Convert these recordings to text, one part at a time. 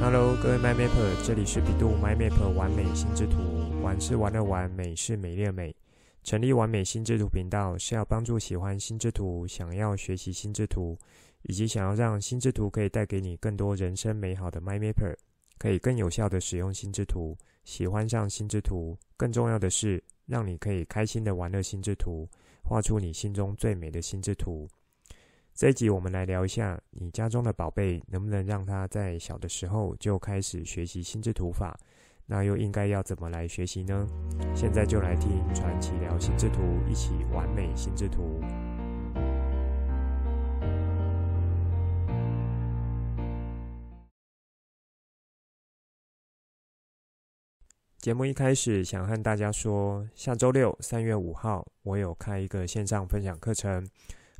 Hello，各位 MyMapper，这里是百度 MyMapper 玩美心智图，玩是玩的玩，美是美丽的美。成立完美心智图频道是要帮助喜欢心智图、想要学习心智图，以及想要让心智图可以带给你更多人生美好的 MyMapper，可以更有效的使用心智图，喜欢上心智图。更重要的是，让你可以开心的玩乐心智图，画出你心中最美的心智图。这一集我们来聊一下，你家中的宝贝能不能让他在小的时候就开始学习心智图法？那又应该要怎么来学习呢？现在就来听传奇聊心智图，一起完美心智图。节目一开始想和大家说，下周六三月五号，我有开一个线上分享课程。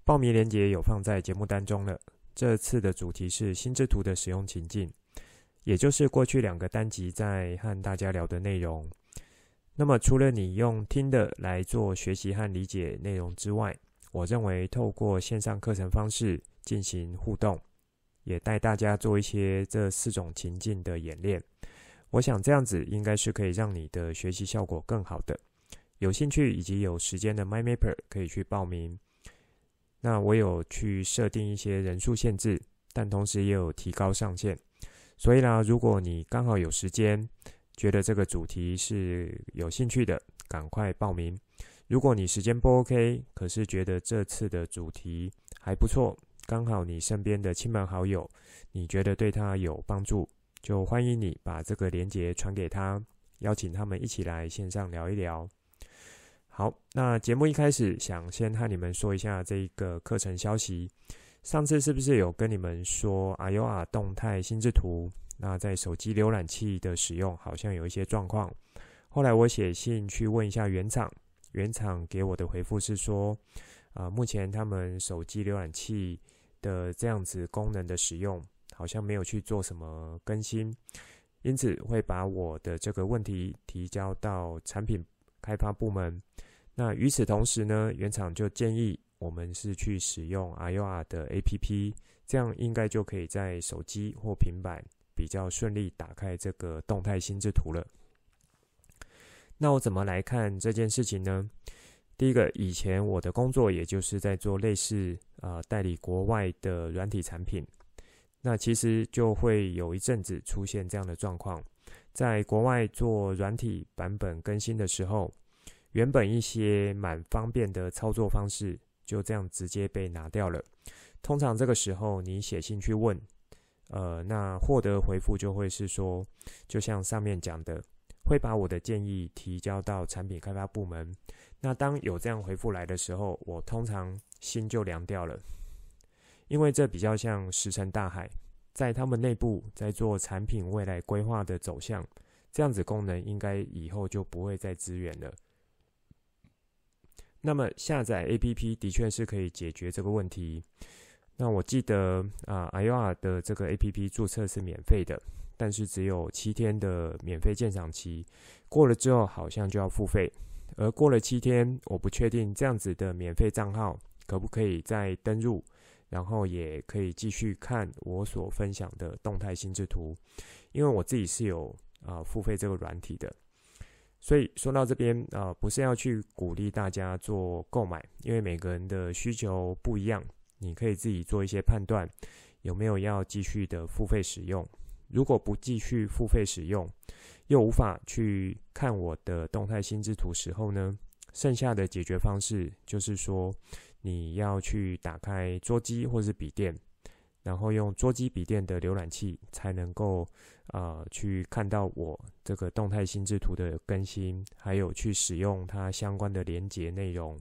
报名链接有放在节目单中了。这次的主题是心智图的使用情境，也就是过去两个单集在和大家聊的内容。那么，除了你用听的来做学习和理解内容之外，我认为透过线上课程方式进行互动，也带大家做一些这四种情境的演练。我想这样子应该是可以让你的学习效果更好的。有兴趣以及有时间的 MyMapper 可以去报名。那我有去设定一些人数限制，但同时也有提高上限。所以呢，如果你刚好有时间，觉得这个主题是有兴趣的，赶快报名。如果你时间不 OK，可是觉得这次的主题还不错，刚好你身边的亲朋好友，你觉得对他有帮助，就欢迎你把这个连结传给他，邀请他们一起来线上聊一聊。好，那节目一开始想先和你们说一下这一个课程消息。上次是不是有跟你们说 AYOA 动态心智图？那在手机浏览器的使用好像有一些状况。后来我写信去问一下原厂，原厂给我的回复是说，啊、呃，目前他们手机浏览器的这样子功能的使用，好像没有去做什么更新，因此会把我的这个问题提交到产品开发部门。那与此同时呢，原厂就建议我们是去使用 AYOA 的 APP，这样应该就可以在手机或平板比较顺利打开这个动态心智图了。那我怎么来看这件事情呢？第一个，以前我的工作也就是在做类似呃代理国外的软体产品，那其实就会有一阵子出现这样的状况，在国外做软体版本更新的时候。原本一些蛮方便的操作方式，就这样直接被拿掉了。通常这个时候你写信去问，呃，那获得回复就会是说，就像上面讲的，会把我的建议提交到产品开发部门。那当有这样回复来的时候，我通常心就凉掉了，因为这比较像石沉大海，在他们内部在做产品未来规划的走向，这样子功能应该以后就不会再支援了。那么下载 APP 的确是可以解决这个问题。那我记得啊，AYOA 的这个 APP 注册是免费的，但是只有七天的免费鉴赏期，过了之后好像就要付费。而过了七天，我不确定这样子的免费账号可不可以再登入，然后也可以继续看我所分享的动态心智图，因为我自己是有啊付费这个软体的。所以说到这边啊、呃，不是要去鼓励大家做购买，因为每个人的需求不一样，你可以自己做一些判断，有没有要继续的付费使用。如果不继续付费使用，又无法去看我的动态心智图时候呢，剩下的解决方式就是说，你要去打开桌机或是笔电。然后用桌机笔电的浏览器才能够啊、去看到我这个动态心智图的更新，还有去使用它相关的连结内容。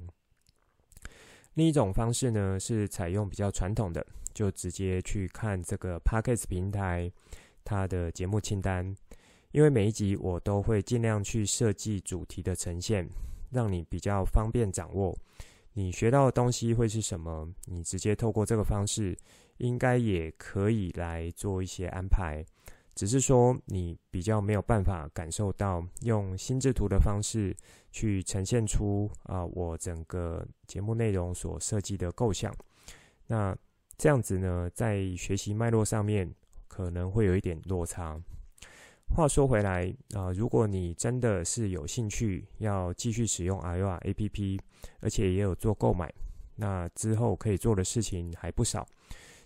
另一种方式呢是采用比较传统的，就直接去看这个 Podcast 平台它的节目清单，因为每一集我都会尽量去设计主题的呈现，让你比较方便掌握。你学到的东西会是什么？你直接透过这个方式。应该也可以来做一些安排，只是说你比较没有办法感受到用心智图的方式去呈现出啊、我整个节目内容所设计的构想。那这样子呢，在学习脉络上面可能会有一点落差。话说回来啊、如果你真的是有兴趣要继续使用 AYOA APP，而且也有做购买，那之后可以做的事情还不少。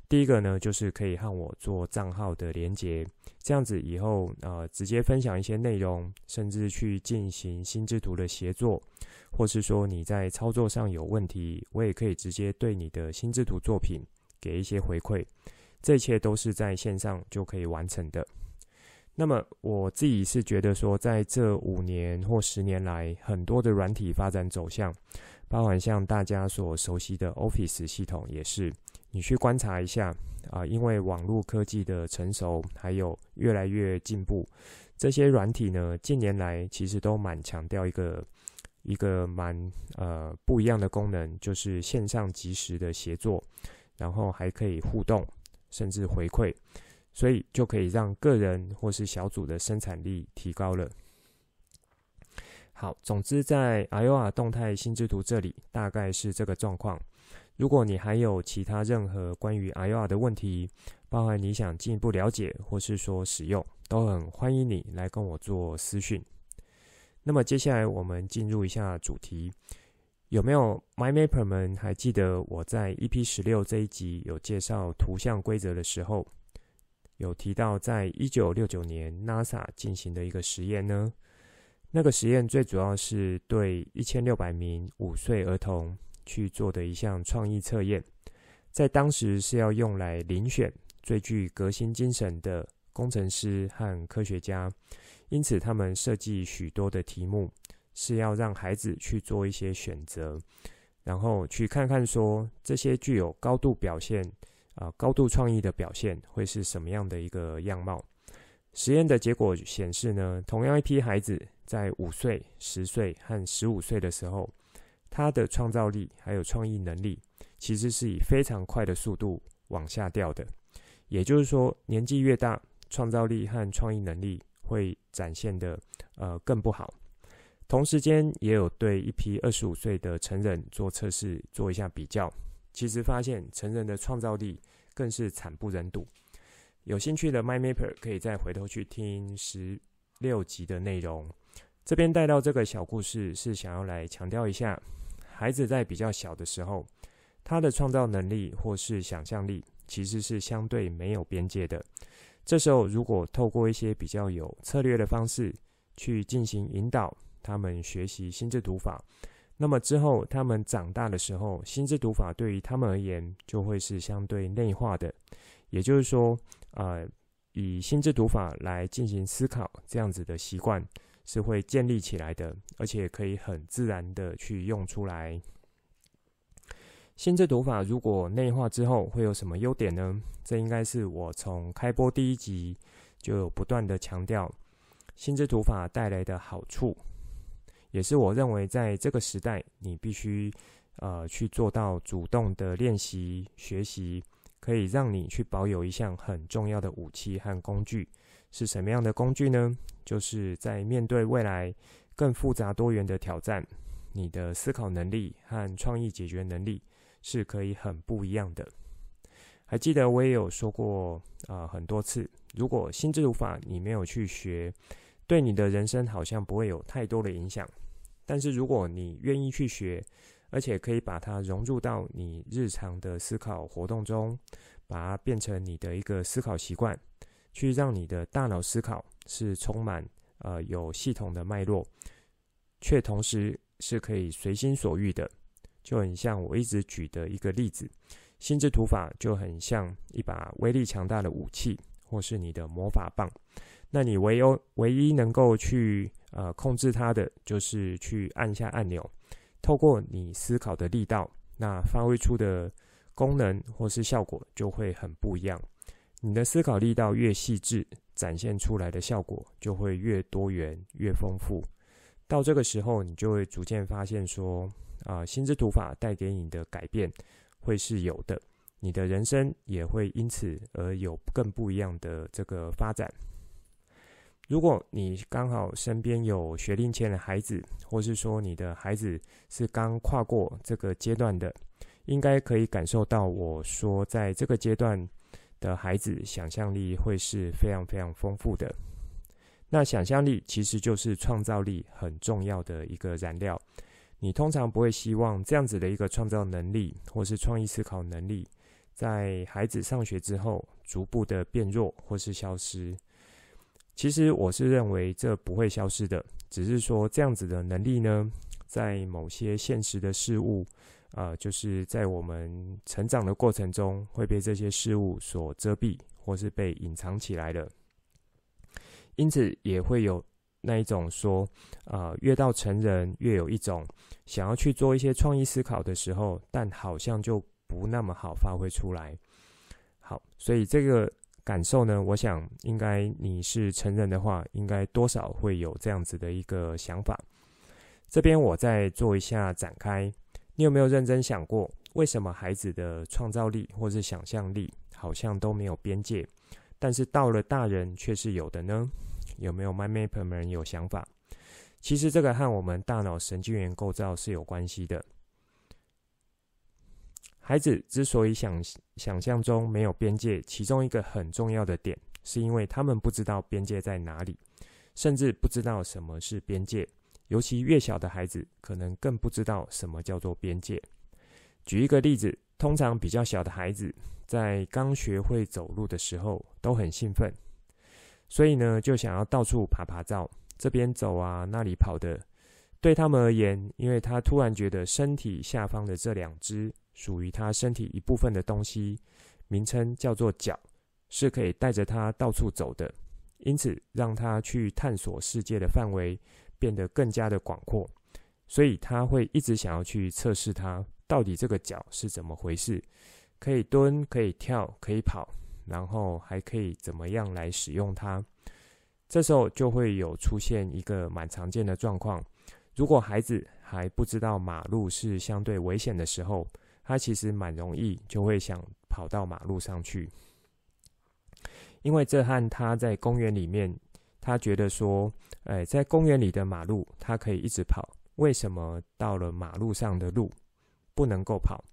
第一个呢，就是可以和我做账号的连接，这样子以后呃直接分享一些内容，甚至去进行心智图的协作，或是说你在操作上有问题，我也可以直接对你的心智图作品给一些回馈。这一切都是在线上就可以完成的。那么我自己是觉得说，在这五年或十年来，很多的软体发展走向，包含像大家所熟悉的 Office 系统，也是你去观察一下啊、因为网络科技的成熟，还有越来越进步，这些软体呢，近年来其实都蛮强调一个一个蛮呃不一样的功能，就是线上即时的协作，然后还可以互动，甚至回馈。所以就可以让个人或是小组的生产力提高了。好，总之在 AYOA 动态心智图这里大概是这个状况。如果你还有其他任何关于 AYOA 的问题，包含你想进一步了解或是说使用，都很欢迎你来跟我做私讯。那么接下来我们进入一下主题，有没有 MyMapper 们还记得我在 EP 十六这一集有介绍图像规则的时候，有提到，在一九六九年，NASA 进行的一个实验呢。那个实验最主要是对一千六百名五岁儿童去做的一项创意测验，在当时是要用来遴选最具革新精神的工程师和科学家，因此他们设计许多的题目，是要让孩子去做一些选择，然后去看看说这些具有高度表现。啊，高度创意的表现会是什么样的一个样貌？实验的结果显示呢，同样一批孩子在五岁、十岁和十五岁的时候，他的创造力还有创意能力，其实是以非常快的速度往下掉的。也就是说，年纪越大，创造力和创意能力会展现的呃更不好。同时间也有对一批二十五岁的成人做测试，做一下比较。其实发现成人的创造力更是惨不忍睹。有兴趣的 MyMapper 可以再回头去听十六集的内容。这边带到这个小故事，是想要来强调一下，孩子在比较小的时候，他的创造能力或是想象力其实是相对没有边界的。这时候，如果透过一些比较有策略的方式去进行引导，他们学习心智读法。那么之后，他们长大的时候，心智读法对于他们而言就会是相对内化的。也就是说，呃，以心智读法来进行思考，这样子的习惯是会建立起来的，而且可以很自然的去用出来。心智读法如果内化之后会有什么优点呢？这应该是我从开播第一集就不断的强调，心智读法带来的好处。也是我认为，在这个时代，你必须呃去做到主动的练习学习，可以让你去保有一项很重要的武器和工具。是什么样的工具呢？就是在面对未来更复杂多元的挑战，你的思考能力和创意解决能力是可以很不一样的。还记得我也有说过啊、很多次，如果心智图法你没有去学，对你的人生好像不会有太多的影响。但是如果你愿意去学，而且可以把它融入到你日常的思考活动中，把它变成你的一个思考习惯，去让你的大脑思考是充满呃有系统的脉络，却同时是可以随心所欲的，就很像我一直举的一个例子，心智图法就很像一把威力强大的武器，或是你的魔法棒。那你唯有唯一能够去呃控制它的，就是去按下按钮，透过你思考的力道，那发挥出的功能或是效果就会很不一样。你的思考力道越细致，展现出来的效果就会越多元、越丰富。到这个时候，你就会逐渐发现说，啊、心智图法带给你的改变会是有的，你的人生也会因此而有更不一样的这个发展。如果你刚好身边有学龄前的孩子，或是说你的孩子是刚跨过这个阶段的，应该可以感受到我说在这个阶段的孩子想象力会是非常非常丰富的。那想象力其实就是创造力很重要的一个燃料。你通常不会希望这样子的一个创造能力或是创意思考能力，在孩子上学之后逐步的变弱或是消失。其实我是认为这不会消失的，只是说这样子的能力呢，在某些现实的事物，啊、呃，就是在我们成长的过程中会被这些事物所遮蔽，或是被隐藏起来的。因此也会有那一种说，啊、越到成人越有一种想要去做一些创意思考的时候，但好像就不那么好发挥出来。好，所以这个感受呢，我想应该你是成人的话，应该多少会有这样子的一个想法。这边我再做一下展开，你有没有认真想过，为什么孩子的创造力或是想象力好像都没有边界？但是到了大人却是有的呢？有没有 My Mapper 们有想法？其实这个和我们大脑神经元构造是有关系的。孩子之所以想想象中没有边界，其中一个很重要的点，是因为他们不知道边界在哪里，甚至不知道什么是边界。尤其越小的孩子，可能更不知道什么叫做边界。举一个例子，通常比较小的孩子，在刚学会走路的时候都很兴奋，所以呢，就想要到处爬爬照，这边走啊，那里跑的。对他们而言，因为他突然觉得身体下方的这两只属于他身体一部分的东西，名称叫做脚，是可以带着他到处走的，因此让他去探索世界的范围变得更加的广阔，所以他会一直想要去测试它到底这个脚是怎么回事。可以蹲，可以跳，可以跑，然后还可以怎么样来使用它？这时候就会有出现一个蛮常见的状况：如果孩子还不知道马路是相对危险的时候，他其实蛮容易就会想跑到马路上去，因为这和他在公园里面，他觉得说，哎，在公园里的马路他可以一直跑，为什么到了马路上的路不能够跑？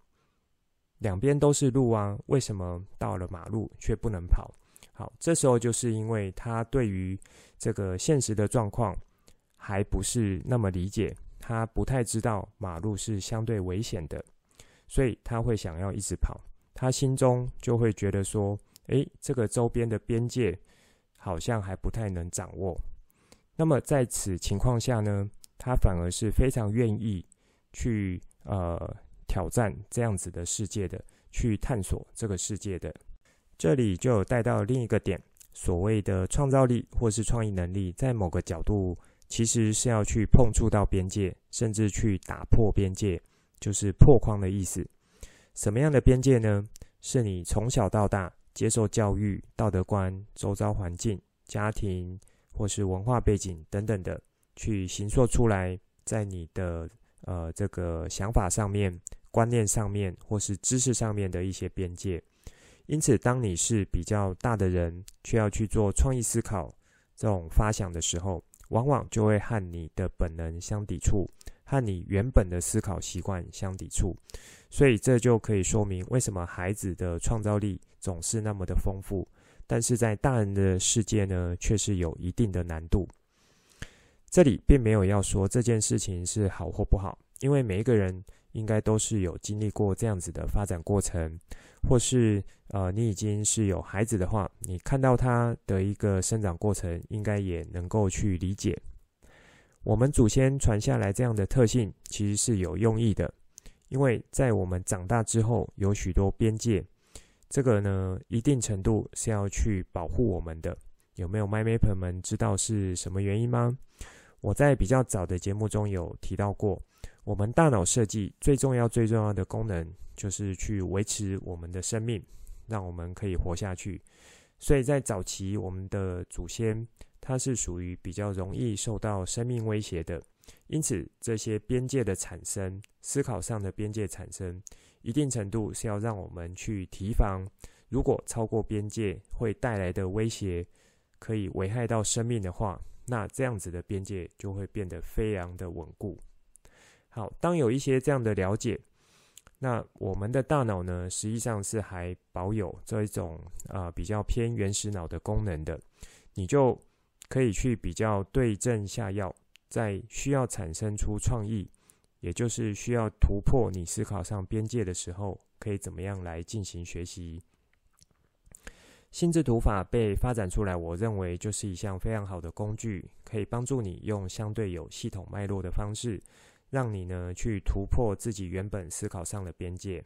两边都是路啊，为什么到了马路却不能跑？好，这时候就是因为他对于这个现实的状况还不是那么理解，他不太知道马路是相对危险的，所以他会想要一直跑，他心中就会觉得说，诶，这个周边的边界好像还不太能掌握。那么在此情况下呢，他反而是非常愿意去呃。挑战这样子的世界的，去探索这个世界的，这里就有带到另一个点，所谓的创造力或是创意能力，在某个角度其实是要去碰触到边界，甚至去打破边界，就是破框的意思。什么样的边界呢？是你从小到大接受教育、道德观、周遭环境、家庭或是文化背景等等的，去形塑出来，在你的呃这个想法上面。观念上面或是知识上面的一些边界，因此，当你是比较大的人，却要去做创意思考这种发想的时候，往往就会和你的本能相抵触，和你原本的思考习惯相抵触。所以，这就可以说明为什么孩子的创造力总是那么的丰富，但是在大人的世界呢，却是有一定的难度。这里并没有要说这件事情是好或不好，因为每一个人。应该都是有经历过这样子的发展过程，或是呃，你已经是有孩子的话，你看到他的一个生长过程，应该也能够去理解。我们祖先传下来这样的特性，其实是有用意的，因为在我们长大之后，有许多边界，这个呢，一定程度是要去保护我们的。有没有 MindMapper 们知道是什么原因吗？我在比较早的节目中有提到过。我们大脑设计最重要、最重要的功能，就是去维持我们的生命，让我们可以活下去。所以在早期，我们的祖先它是属于比较容易受到生命威胁的，因此这些边界的产生，思考上的边界产生，一定程度是要让我们去提防，如果超过边界会带来的威胁，可以危害到生命的话，那这样子的边界就会变得非常的稳固。好，当有一些这样的了解，那我们的大脑呢，实际上是还保有这一种啊、比较偏原始脑的功能的，你就可以去比较对症下药，在需要产生出创意，也就是需要突破你思考上边界的时候，可以怎么样来进行学习。心智图法被发展出来，我认为就是一项非常好的工具，可以帮助你用相对有系统脉络的方式。让你呢去突破自己原本思考上的边界，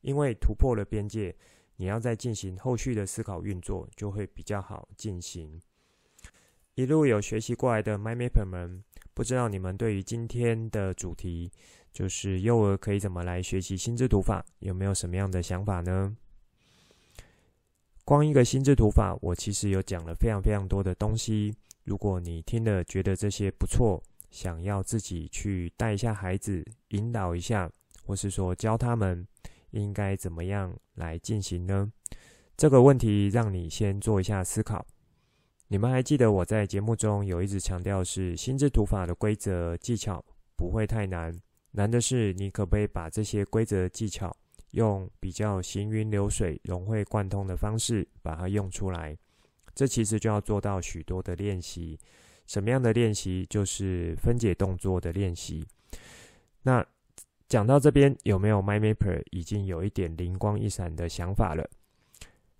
因为突破了边界，你要再进行后续的思考运作就会比较好进行。一路有学习过来的 MyMapper 们，不知道你们对于今天的主题，就是幼儿可以怎么来学习心智图法，有没有什么样的想法呢？光一个心智图法，我其实有讲了非常非常多的东西。如果你听了觉得这些不错，想要自己去带一下孩子，引导一下，或是说教他们应该怎么样来进行呢？这个问题让你先做一下思考。你们还记得我在节目中有一直强调是心智图法的规则技巧不会太难，难的是你可不可以把这些规则技巧用比较行云流水、融会贯通的方式把它用出来？这其实就要做到许多的练习。什么样的练习？就是分解动作的练习。那讲到这边，有没有 MyMapper 已经有一点灵光一闪的想法了？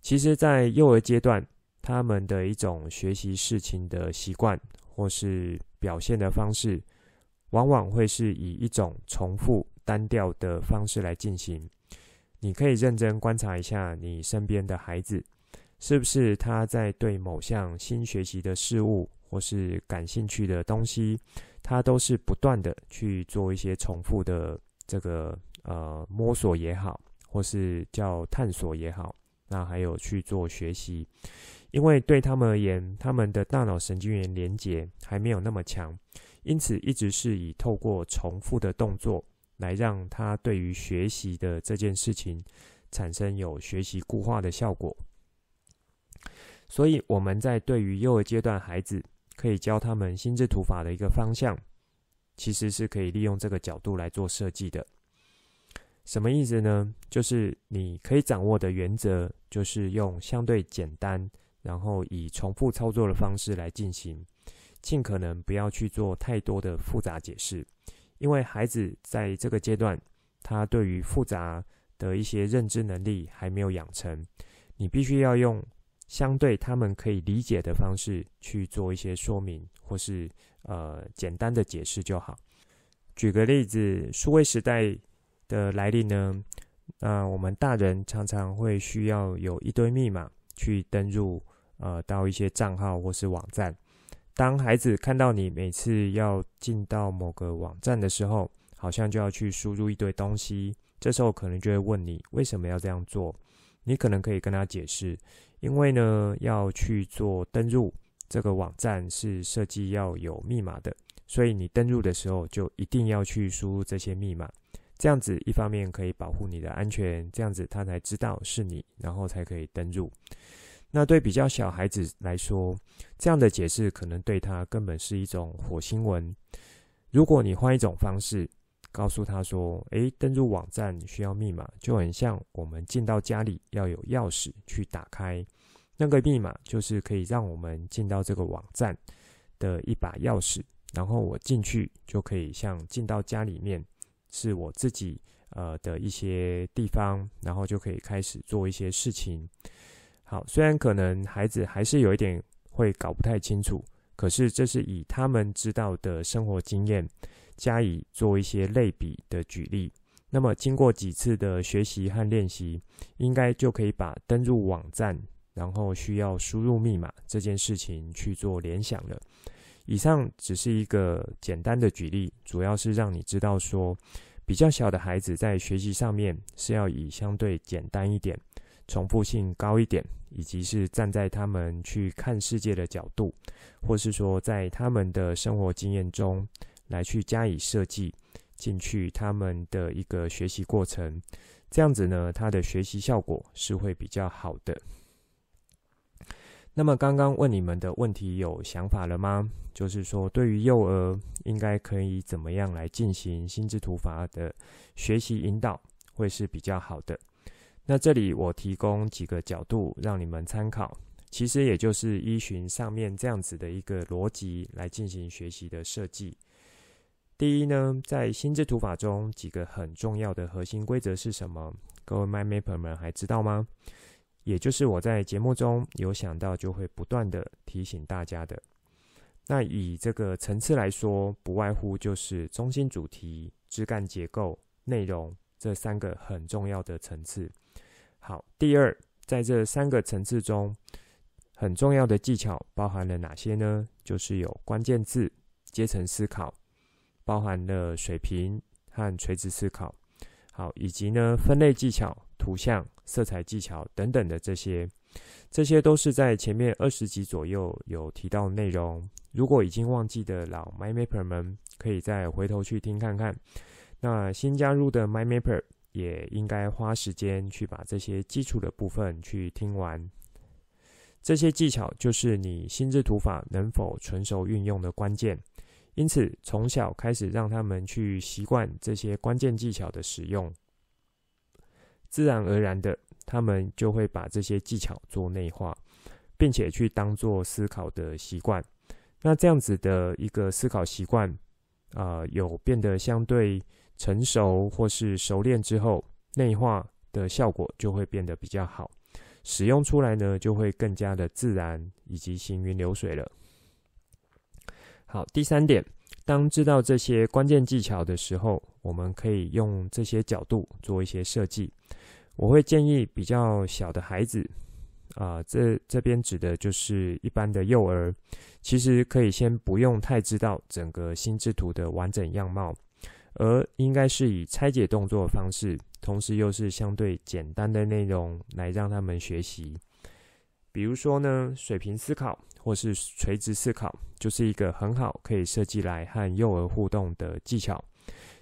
其实，在幼儿阶段，他们的一种学习事情的习惯或是表现的方式，往往会是以一种重复单调的方式来进行。你可以认真观察一下你身边的孩子，是不是他在对某项新学习的事物，或是感兴趣的东西，他都是不断的去做一些重复的这个呃摸索也好，或是叫探索也好，那还有去做学习，因为对他们而言，他们的大脑神经元连接还没有那么强，因此一直是以透过重复的动作来让他对于学习的这件事情产生有学习固化的效果。所以我们在对于幼儿阶段孩子，可以教他们心智图法的一个方向，其实是可以利用这个角度来做设计的。什么意思呢？就是你可以掌握的原则，就是用相对简单，然后以重复操作的方式来进行，尽可能不要去做太多的复杂解释，因为孩子在这个阶段，他对于复杂的一些认知能力还没有养成，你必须要用。相对他们可以理解的方式去做一些说明，或是呃简单的解释就好。举个例子，数位时代的来临呢，那我们大人常常会需要有一堆密码去登入呃到一些账号或是网站。当孩子看到你每次要进到某个网站的时候，好像就要去输入一堆东西，这时候可能就会问你为什么要这样做？你可能可以跟他解释。因为呢，要去做登入这个网站是设计要有密码的，所以你登入的时候就一定要去输入这些密码。这样子一方面可以保护你的安全，这样子他才知道是你，然后才可以登入。那对比较小孩子来说，这样的解释可能对他根本是一种火星文。如果你换一种方式，告诉他说：“诶，登入网站需要密码，就很像我们进到家里要有钥匙去打开那个密码，就是可以让我们进到这个网站的一把钥匙。然后我进去就可以像进到家里面，是我自己呃的一些地方，然后就可以开始做一些事情。好，虽然可能孩子还是有一点会搞不太清楚，可是这是以他们知道的生活经验。”加以做一些类比的举例，那么经过几次的学习和练习，应该就可以把登入网站，然后需要输入密码这件事情去做联想了。以上只是一个简单的举例，主要是让你知道说，比较小的孩子在学习上面是要以相对简单一点、重复性高一点，以及是站在他们去看世界的角度，或是说在他们的生活经验中。来去加以设计进去他们的一个学习过程，这样子呢，他的学习效果是会比较好的。那么刚刚问你们的问题有想法了吗？就是说，对于幼儿应该可以怎么样来进行心智图法的学习引导，会是比较好的。那这里我提供几个角度让你们参考，其实也就是依循上面这样子的一个逻辑来进行学习的设计。第一呢，在心智图法中几个很重要的核心规则是什么？各位 MyMapper 们还知道吗？也就是我在节目中有想到，就会不断的提醒大家的。那以这个层次来说，不外乎就是中心主题、枝干结构、内容这三个很重要的层次。好，第二，在这三个层次中，很重要的技巧包含了哪些呢？就是有关键字、阶层思考，包含了水平和垂直思考，好，以及呢分类技巧、图像、色彩技巧等等的这些。这些都是在前面二十集左右有提到内容。如果已经忘记的老 MyMapper 们，可以再回头去听看看。那新加入的 MyMapper 也应该花时间去把这些基础的部分去听完。这些技巧就是你心智图法能否纯熟运用的关键。因此，从小开始让他们去习惯这些关键技巧的使用，自然而然的。他们就会把这些技巧做内化，并且去当做思考的习惯。那这样子的一个思考习惯，啊、有变得相对成熟或是熟练之后，内化的效果就会变得比较好，使用出来呢就会更加的自然以及行云流水了。好，第三点，当知道这些关键技巧的时候，我们可以用这些角度做一些设计。我会建议比较小的孩子，啊、这这边指的就是一般的幼儿，其实可以先不用太知道整个心智图的完整样貌，而应该是以拆解动作的方式，同时又是相对简单的内容来让他们学习。比如说呢，水平思考或是垂直思考，就是一个很好可以设计来和幼儿互动的技巧。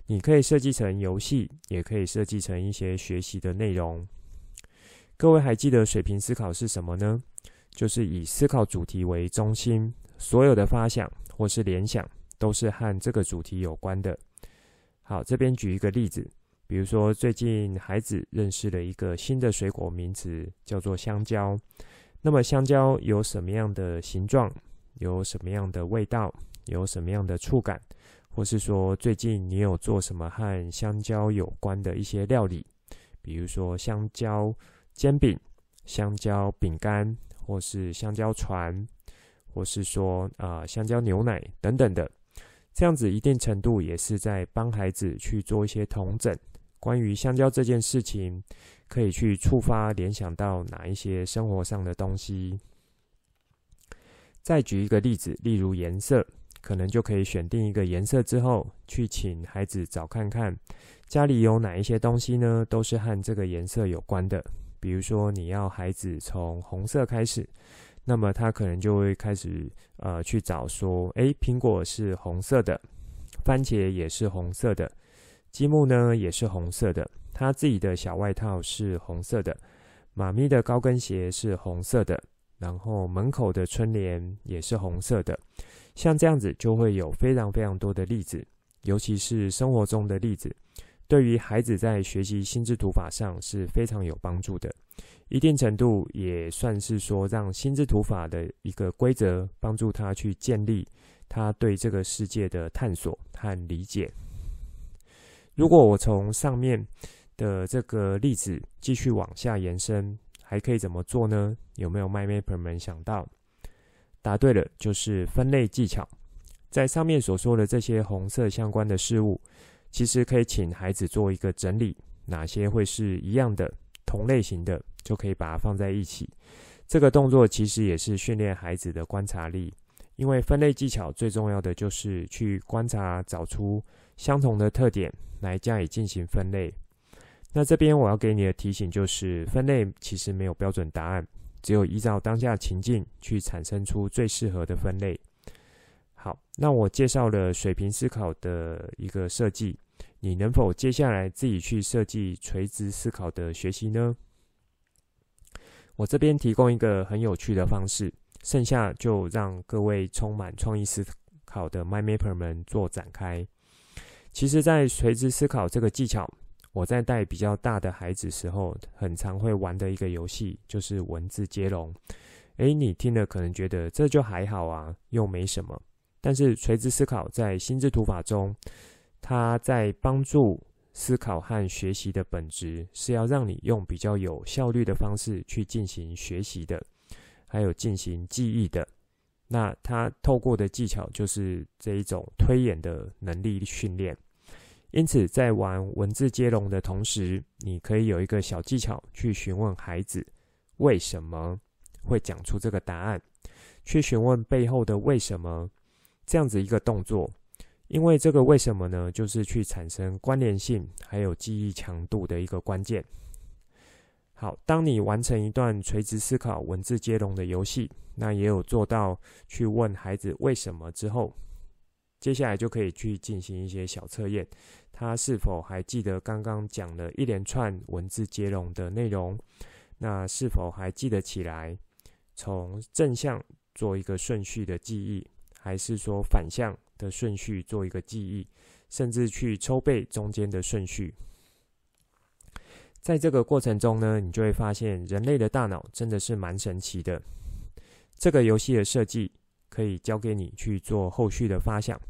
你可以设计成游戏，也可以设计成一些学习的内容。各位还记得水平思考是什么呢？就是以思考主题为中心，所有的发想或是联想都是和这个主题有关的。好，这边举一个例子，比如说最近孩子认识了一个新的水果名词，叫做香蕉。那么香蕉有什么样的形状？有什么样的味道？有什么样的触感？或是说，最近你有做什么和香蕉有关的一些料理？比如说香蕉煎饼、香蕉饼干，或是香蕉船，或是说啊、香蕉牛奶等等的。这样子一定程度也是在帮孩子去做一些同整。关于香蕉这件事情，可以去触发联想到哪一些生活上的东西？再举一个例子，例如颜色。可能就可以选定一个颜色之后，去请孩子找看看家里有哪一些东西呢，都是和这个颜色有关的。比如说，你要孩子从红色开始，那么他可能就会开始呃去找说，诶，苹果是红色的，番茄也是红色的，积木呢也是红色的，他自己的小外套是红色的，妈咪的高跟鞋是红色的，然后门口的春联也是红色的。像这样子就会有非常非常多的例子，尤其是生活中的例子，对于孩子在学习心智图法上是非常有帮助的。一定程度也算是说，让心智图法的一个规则帮助他去建立他对这个世界的探索和理解。如果我从上面的这个例子继续往下延伸，还可以怎么做呢？有没有 MyMapper 们想到？答对了，就是分类技巧。在上面所说的这些红色相关的事物，其实可以请孩子做一个整理，哪些会是一样的、同类型的，就可以把它放在一起。这个动作其实也是训练孩子的观察力，因为分类技巧最重要的就是去观察，找出相同的特点来加以进行分类。那这边我要给你的提醒就是，分类其实没有标准答案。只有依照当下情境去产生出最适合的分类。好，那我介绍了水平思考的一个设计，你能否接下来自己去设计垂直思考的学习呢？我这边提供一个很有趣的方式，剩下就让各位充满创意思考的 MyMapper 们做展开。其实，在垂直思考这个技巧，我在带比较大的孩子时候，很常会玩的一个游戏，就是文字接龙。诶，你听了可能觉得这就还好啊，又没什么。但是垂直思考在心智图法中，它在帮助思考和学习的本质，是要让你用比较有效率的方式去进行学习的，还有进行记忆的。那它透过的技巧就是这一种推演的能力训练。因此，在玩文字接龙的同时，你可以有一个小技巧去询问孩子为什么会讲出这个答案，去询问背后的为什么这样子一个动作。因为这个为什么呢，就是去产生关联性还有记忆强度的一个关键。好，当你完成一段垂直思考文字接龙的游戏，那也有做到去问孩子为什么之后。接下来就可以去进行一些小测验，他是否还记得刚刚讲了一连串文字接龙的内容？那是否还记得起来？从正向做一个顺序的记忆，还是说反向的顺序做一个记忆？甚至去抽背中间的顺序？在这个过程中呢，你就会发现人类的大脑真的是蛮神奇的。这个游戏的设计。可以交给你去做后续的发想。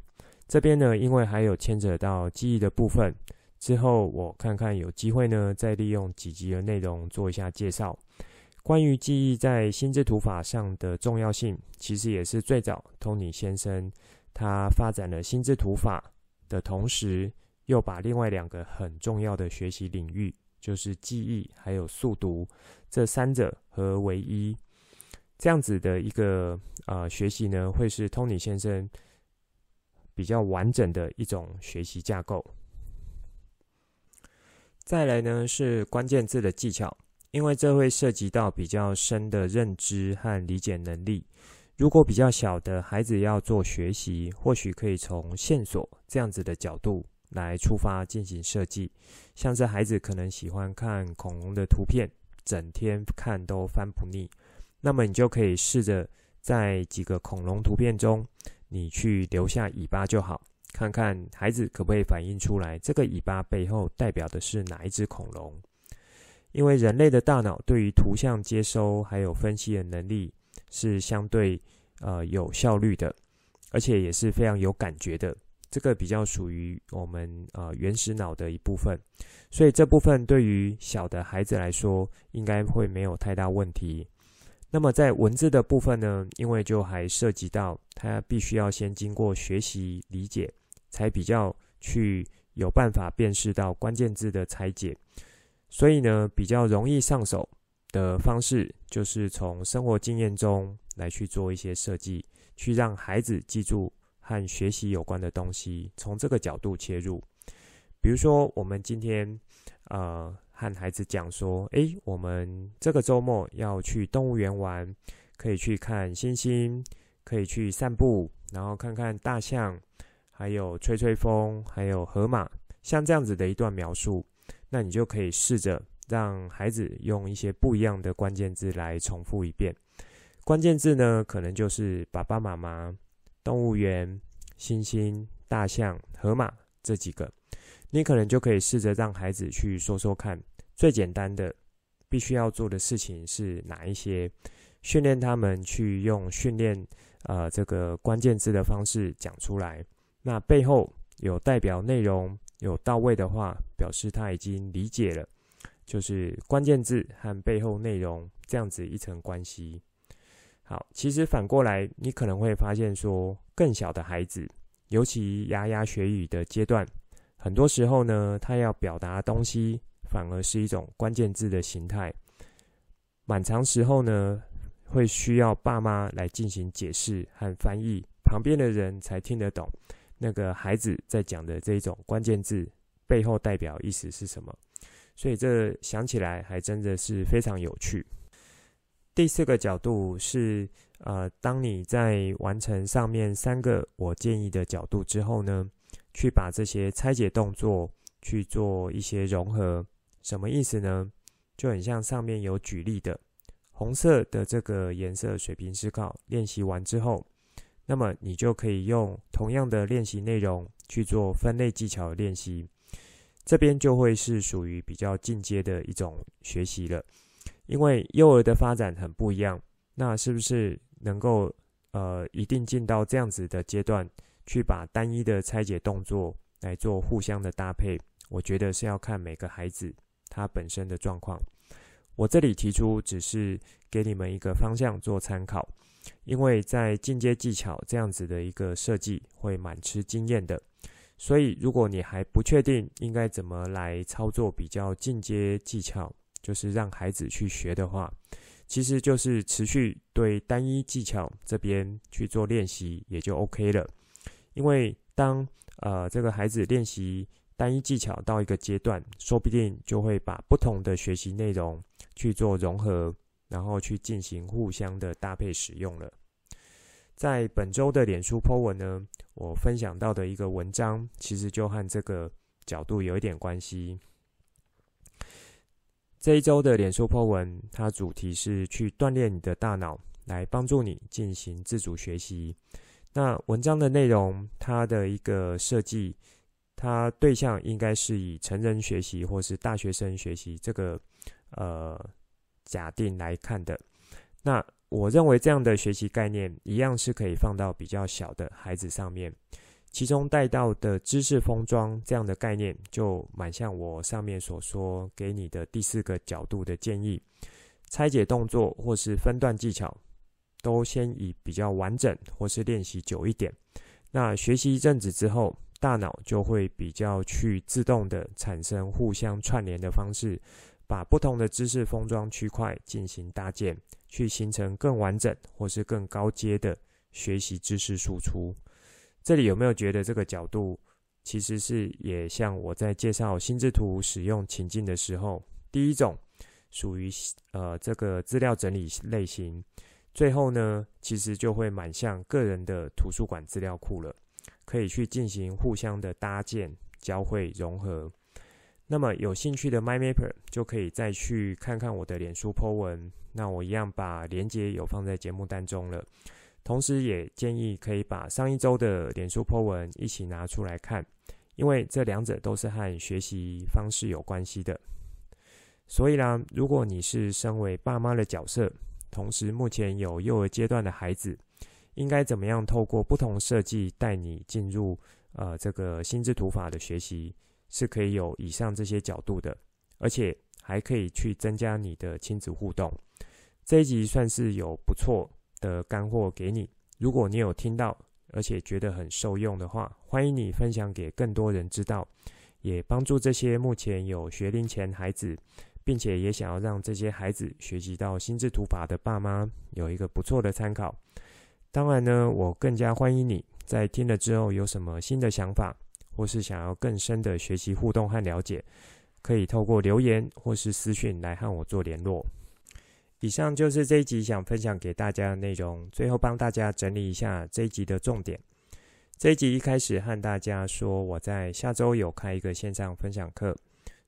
这边呢，因为还有牵扯到记忆的部分，之后我看看有机会呢，再利用几集的内容做一下介绍。关于记忆在心智图法上的重要性，其实也是最早托尼先生他发展了心智图法的同时，又把另外两个很重要的学习领域，就是记忆还有速读这三者合为一。这样子的一个呃学习呢，会是 Tony 先生比较完整的一种学习架构。再来呢是关键字的技巧，因为这会涉及到比较深的认知和理解能力。如果比较小的孩子要做学习，或许可以从线索这样子的角度来出发进行设计。像是孩子可能喜欢看恐龙的图片，整天看都翻不腻。那么你就可以试着在几个恐龙图片中，你去留下尾巴就好，看看孩子可不可以反映出来这个尾巴背后代表的是哪一只恐龙。因为人类的大脑对于图像接收还有分析的能力是相对呃有效率的，而且也是非常有感觉的。这个比较属于我们呃原始脑的一部分，所以这部分对于小的孩子来说，应该会没有太大问题。那么在文字的部分呢，因为就还涉及到他必须要先经过学习理解，才比较去有办法辨识到关键字的拆解，所以呢，比较容易上手的方式就是从生活经验中来去做一些设计，去让孩子记住和学习有关的东西，从这个角度切入。比如说，我们今天呃。和孩子讲说：“诶，我们这个周末要去动物园玩，可以去看猩猩，可以去散步，然后看看大象，还有吹吹风，还有河马。像这样子的一段描述，那你就可以试着让孩子用一些不一样的关键字来重复一遍。关键字呢，可能就是爸爸妈妈、动物园、猩猩、大象、河马这几个。”你可能就可以试着让孩子去说说看，最简单的必须要做的事情是哪一些？训练他们去用训练呃这个关键字的方式讲出来。那背后有代表内容有到位的话，表示他已经理解了，就是关键字和背后内容这样子一层关系。好，其实反过来，你可能会发现说，更小的孩子，尤其牙牙学语的阶段。很多时候呢，他要表达东西，反而是一种关键字的形态。满长时候呢，会需要爸妈来进行解释和翻译，旁边的人才听得懂那个孩子在讲的这一种关键字背后代表意思是什么。所以这想起来还真的是非常有趣。第四个角度是，呃，当你在完成上面三个我建议的角度之后呢，去把这些拆解动作去做一些融合，什么意思呢？就很像上面有举例的，红色的这个颜色水平思考练习完之后，那么你就可以用同样的练习内容去做分类技巧的练习。这边就会是属于比较进阶的一种学习了。因为幼儿的发展很不一样，那是不是能够呃一定进到这样子的阶段，去把单一的拆解动作来做互相的搭配？我觉得是要看每个孩子他本身的状况。我这里提出只是给你们一个方向做参考，因为在进阶技巧这样子的一个设计会蛮吃经验的，所以如果你还不确定应该怎么来操作比较进阶技巧。就是让孩子去学的话，其实就是持续对单一技巧这边去做练习，也就 OK 了。因为当呃这个孩子练习单一技巧到一个阶段，说不定就会把不同的学习内容去做融合，然后去进行互相的搭配使用了。在本周的脸书 po 文呢，我分享到的一个文章，其实就和这个角度有一点关系。这一周的脸书 po 文，它主题是去锻炼你的大脑，来帮助你进行自主学习。那文章的内容，它的一个设计，它对象应该是以成人学习或是大学生学习这个呃假定来看的。那我认为这样的学习概念，一样是可以放到比较小的孩子上面。其中带到的知识封装这样的概念，就蛮像我上面所说给你的第四个角度的建议。拆解动作或是分段技巧，都先以比较完整或是练习久一点。那学习一阵子之后，大脑就会比较去自动的产生互相串联的方式，把不同的知识封装区块进行搭建，去形成更完整或是更高阶的学习知识输出。这里有没有觉得这个角度其实是也像我在介绍心智图使用情境的时候，第一种属于呃这个资料整理类型，最后呢其实就会蛮像个人的图书馆资料库了，可以去进行互相的搭建、交汇、融合。那么有兴趣的 MyMapper 就可以再去看看我的脸书 po 文，那我一样把连接有放在节目当中了。同时，也建议可以把上一周的脸书 po 文一起拿出来看，因为这两者都是和学习方式有关系的。所以啦，如果你是身为爸妈的角色，同时目前有幼儿阶段的孩子，应该怎么样透过不同设计带你进入呃这个心智图法的学习，是可以有以上这些角度的，而且还可以去增加你的亲子互动。这一集算是有不错的干货给你，如果你有听到，而且觉得很受用的话，欢迎你分享给更多人知道，也帮助这些目前有学龄前孩子，并且也想要让这些孩子学习到心智图法的爸妈有一个不错的参考。当然呢，我更加欢迎你在听了之后有什么新的想法，或是想要更深的学习互动和了解，可以透过留言或是私讯来和我做联络。以上就是这一集想分享给大家的内容。最后帮大家整理一下这一集的重点。这一集一开始和大家说，我在下周有开一个线上分享课。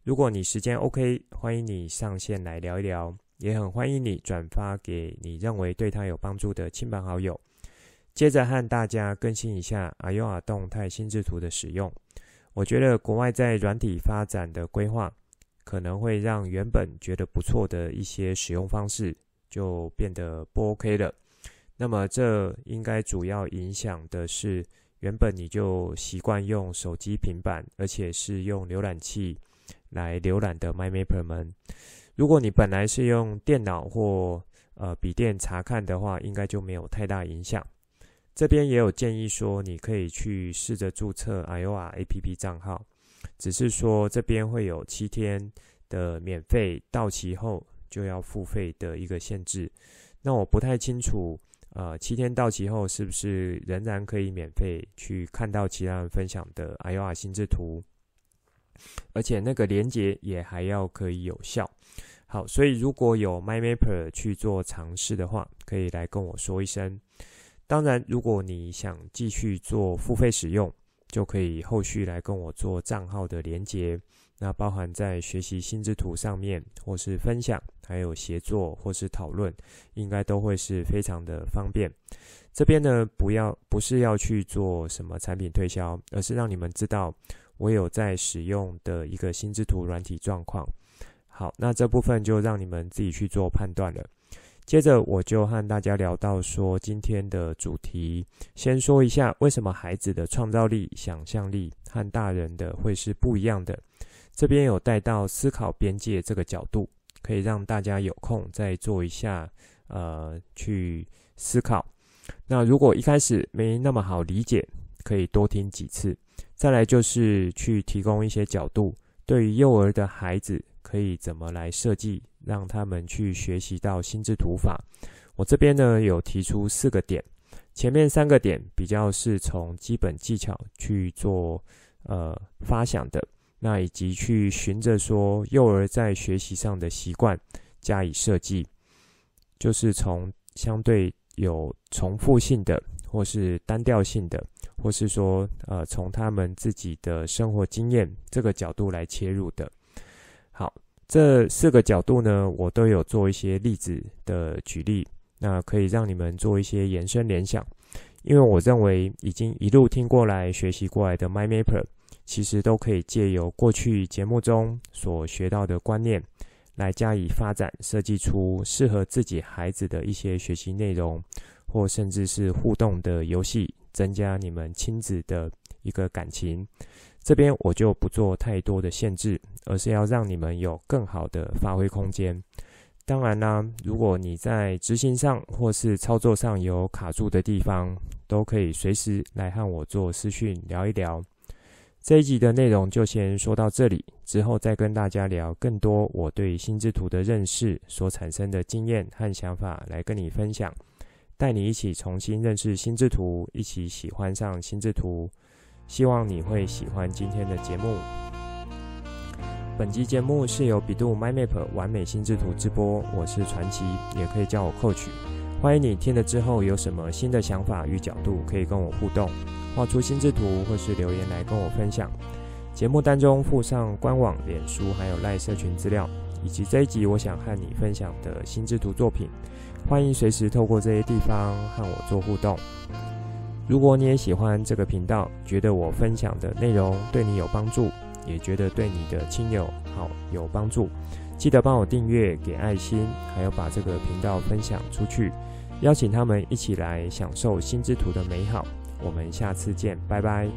如果你时间 OK，欢迎你上线来聊一聊，也很欢迎你转发给你认为对他有帮助的亲朋好友。接着和大家更新一下 iyoa 动态心智图的使用。我觉得国外在软体发展的规划。可能会让原本觉得不错的一些使用方式就变得不 OK 了。那么这应该主要影响的是原本你就习惯用手机、平板，而且是用浏览器来浏览的 MyMapper 们。如果你本来是用电脑或呃笔电查看的话，应该就没有太大影响。这边也有建议说，你可以去试着注册 AYOA APP 账号。只是说这边会有七天的免费，到期后就要付费的一个限制。那我不太清楚，呃，七天到期后是不是仍然可以免费去看到其他人分享的 AYOA 心智图，而且那个连接也还要可以有效。好，所以如果有 MyMapper 去做尝试的话，可以来跟我说一声。当然，如果你想继续做付费使用，就可以后续来跟我做账号的连接，那包含在学习心智图上面，或是分享，还有协作或是讨论，应该都会是非常的方便。这边呢，不要不是要去做什么产品推销，而是让你们知道我有在使用的一个心智图软体状况。好，那这部分就让你们自己去做判断了。接着我就和大家聊到说，今天的主题，先说一下为什么孩子的创造力、想象力和大人的会是不一样的。这边有带到思考边界这个角度，可以让大家有空再做一下，呃，去思考。那如果一开始没那么好理解，可以多听几次。再来就是去提供一些角度，对于幼儿的孩子可以怎么来设计。让他们去学习到心智图法。我这边呢有提出四个点，前面三个点比较是从基本技巧去做呃发想的，那以及去循着说幼儿在学习上的习惯加以设计，就是从相对有重复性的，或是单调性的，或是说呃从他们自己的生活经验这个角度来切入的。这四个角度呢，我都有做一些例子的举例，那可以让你们做一些延伸联想。因为我认为已经一路听过来、学习过来的 MindMapper，其实都可以借由过去节目中所学到的观念，来加以发展，设计出适合自己孩子的一些学习内容，或甚至是互动的游戏，增加你们亲子的一个感情。这边我就不做太多的限制，而是要让你们有更好的发挥空间。当然啦，如果你在执行上或是操作上有卡住的地方，都可以随时来和我做视讯聊一聊。这一集的内容就先说到这里，之后再跟大家聊更多我对心智图的认识所产生的经验和想法来跟你分享，带你一起重新认识心智图，一起喜欢上心智图。希望你会喜欢今天的节目。本集节目是由 bEDU MindMap 玩美心智图直播，我是传奇，也可以叫我 Coach。欢迎你听了之后有什么新的想法与角度，可以跟我互动，画出心智图或是留言来跟我分享。节目当中附上官网、脸书还有赖社群资料，以及这一集我想和你分享的心智图作品。欢迎随时透过这些地方和我做互动。如果你也喜欢这个频道，觉得我分享的内容对你有帮助，也觉得对你的亲友好有帮助，记得帮我订阅、给爱心，还有把这个频道分享出去，邀请他们一起来享受心之图的美好。我们下次见，拜拜。